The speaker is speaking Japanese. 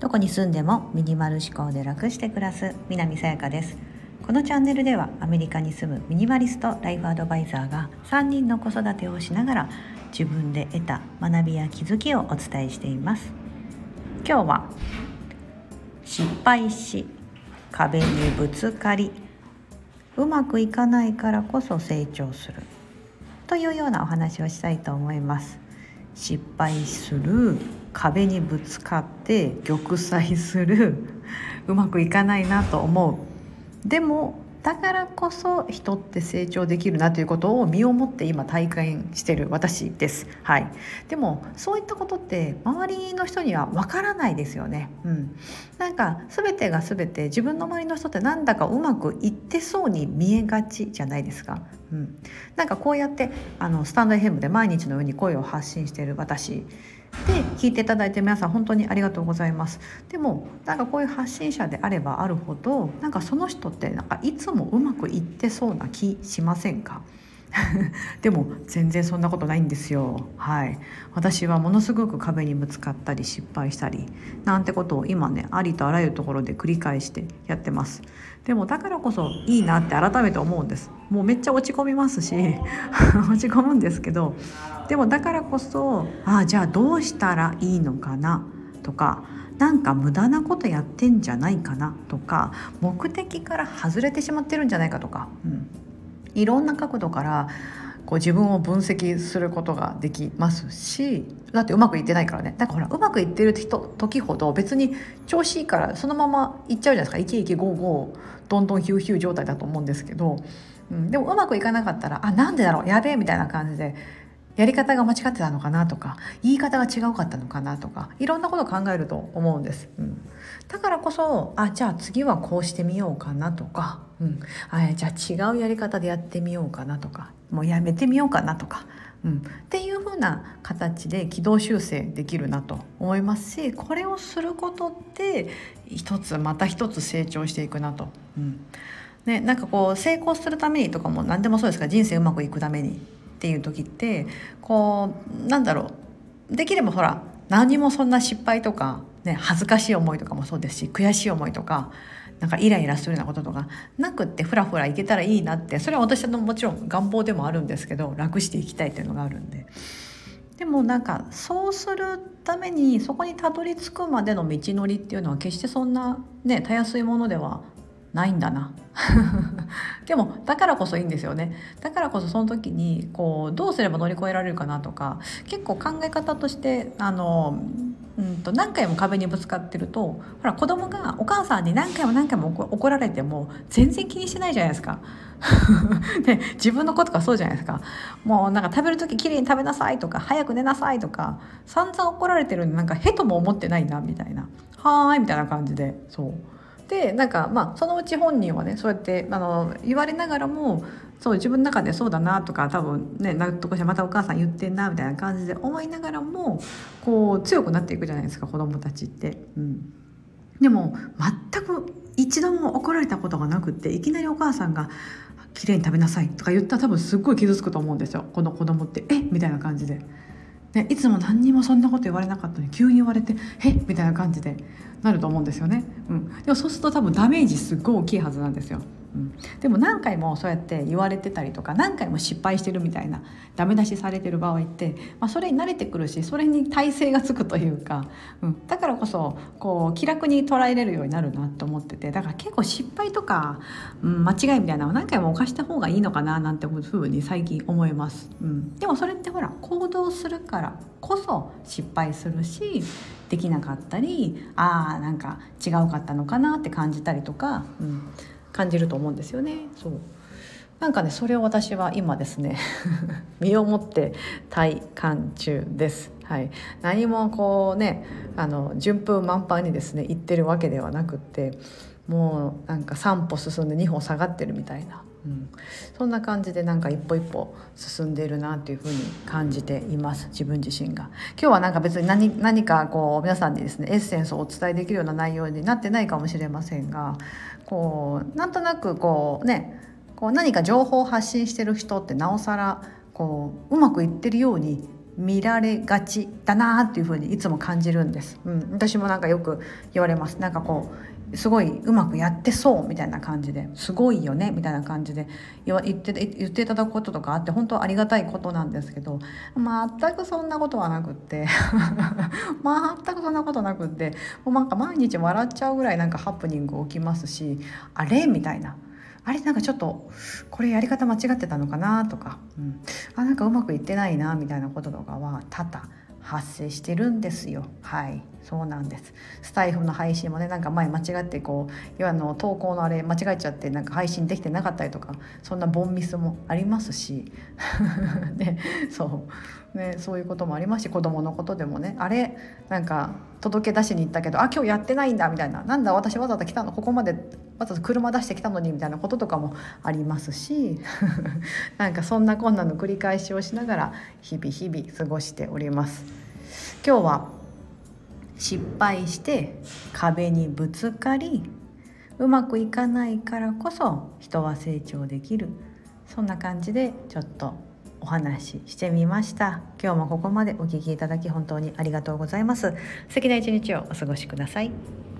どこに住んでもミニマル思考で楽して暮らす南さやかです。このチャンネルではアメリカに住むミニマリストライフアドバイザーが3人の子育てをしながら自分で得た学びや気づきをお伝えしています。今日は失敗し壁にぶつかりうまくいかないからこそ成長する。というようなお話をしたいと思います失敗する壁にぶつかって玉砕する うまくいかないなと思うでもだからこそ人って成長できるなということを身をもって今体験してる私です。はい。でもそういったことって周りの人にはわからないですよね。うん。なんか全てが全て自分の周りの人ってなんだかうまくいってそうに見えがちじゃないですか。うん。なんかこうやってあのスタンド FM で毎日のように声を発信している私で聞いていただいて皆さん本当にありがとうございますでもなんかこういう発信者であればあるほどなんかその人ってなんかいつもうまくいってそうな気しませんか？でも全然そんなことないんですよ。はい。私はものすごく壁にぶつかったり失敗したりなんてことを今ねありとあらゆるところで繰り返してやってます。でもだからこそいいなって改めて思うんです。もうめっちゃ落ち込みますし 落ち込むんですけどでもだからこそああじゃあどうしたらいいのかな？とかなんか無駄なことやってんじゃないかな？とか目的から外れてしまってるんじゃないか？とか、うん、いろんな角度からこう自分を分析することができますしだってうまくいってないからね。だからほらうまくいってる人時ほど別に調子いいからそのままいっちゃうじゃないですか。イケイケゴーゴーどんどんヒューヒュー状態だと思うんですけど、うん、でもうまくいかなかったらあなんでだろうやべえみたいな感じでやり方が間違ってたのかなとか言い方が違うかったのかなとかいろんなことを考えると思うんです。うん、だからこそあじゃあ次はこうしてみようかなとか、うん、あじゃあ違うやり方でやってみようかなとかもうやめてみようかなとか、うん、っていう風な形で軌道修正できるなと思いますしこれをすることって一つまた一つ成長していくなと。うんね、なんかこう成功するためにとかも何でもそうですか人生うまくいくためにっていう時ってこうなんだろうできればほら何もそんな失敗とか、ね、恥ずかしい思いとかもそうですし悔しい思いとかなんかイライラするようなこととかなくってふらふらいけたらいいなってそれは私のもちろん願望でもあるんですけど楽していきたいっていうのがあるんで。でもなんかそうするためにそこにたどり着くまでの道のりっていうのは決してそんなねたやすいものではないんだな。でもだからこそいいんですよね。だからこそその時にこうどうすれば乗り越えられるかなとか結構考え方としてあのうんと何回も壁にぶつかってるとほら子供がお母さんに何回も何回も怒られても全然気にしないじゃないですか。で 自分の子とかそうじゃないですか。もうなんか食べる時きれいに食べなさいとか早く寝なさいとか散々怒られてるのになんかへとも思ってないなみたいな。はーいみたいな感じで。そう。でなんかまあそのうち本人はねそうやってあの言われながらもそう自分の中でそうだなとか多分ね納得してまたお母さん言ってんなみたいな感じで思いながらもこう強くなっていくじゃないですか子供たちって。うん、でも全く一度も怒られたことがなくっていきなりお母さんが「綺麗に食べなさい」とか言ったら多分すっごい傷つくと思うんですよこの子供って「えみたいな感じで。ね、いつも何にもそんなこと言われなかったのに急に言われて「えみたいな感じでなると思うんですよね。うん、でもそうすると多分ダメージすっごい大きいはずなんですよ。うん、でも何回もそうやって言われてたりとか何回も失敗してるみたいなダメ出しされてる場合って、まあ、それに慣れてくるしそれに耐性がつくというか、うん、だからこそこう気楽に捉えれるようになるなと思っててだから結構失敗とか、うん、間違いみたいなのを何回も犯した方がいいのかななんてふうに最近思います、うん、でもそれってほら行動するからこそ失敗するしできなかったりああんか違うかったのかなって感じたりとか、うん、感じると思うんですよね。そうなんかねそれを私は今ですね 身をもって体感中です。はい、何もこうねあの順風満帆にですね行ってるわけではなくってもうなんか3歩進んで2歩下がってるみたいな、うん、そんな感じでなんか一歩一歩進んでいるなというふうに感じています自分自身が。今日はなんか別に何何かこう皆さんにですねエッセンスをお伝えできるような内容になってないかもしれませんがこうなんとなくこうねこう何か情報を発信してる人ってなおさらこううまくいってるように見られがちだなっていう風にいつも感じるんです、うん、私もなんかよく言われます。なんかこうすごいうまくやってそうみたいな感じですごいよねみたいな感じで言って言っていただくこととかあって本当ありがたいことなんですけど全くそんなことはなくって 全くそんなことなくってもうなんか毎日笑っちゃうぐらいなんかハプニング起きますしあれ？みたいな。あれなんかちょっとこれやり方間違ってたのかなとか、うん、あなんかうまくいってないなみたいなこととかは多々発生してるんですよ。はい。そうなんです。スタイフの配信もねなんか前間違ってこう要はの投稿のあれ間違えちゃってなんか配信できてなかったりとかそんなボンミスもありますし。ね。そう。ねそういうこともありますし子供のことでもね。あれなんか届け出しに行ったけどあ今日やってないんだみたいな。なんだ私わざわざ来たの？ここまでわざわざ車出してきたのにみたいなこととかもありますし なんかそんなこんなの繰り返しをしながら日々日々過ごしております。今日は失敗して壁にぶつかりうまくいかないからこそ人は成長できる。そんな感じでちょっとお話ししてみました。今日もここまでお聴きいただき本当にありがとうございます。素敵な一日をお過ごしください。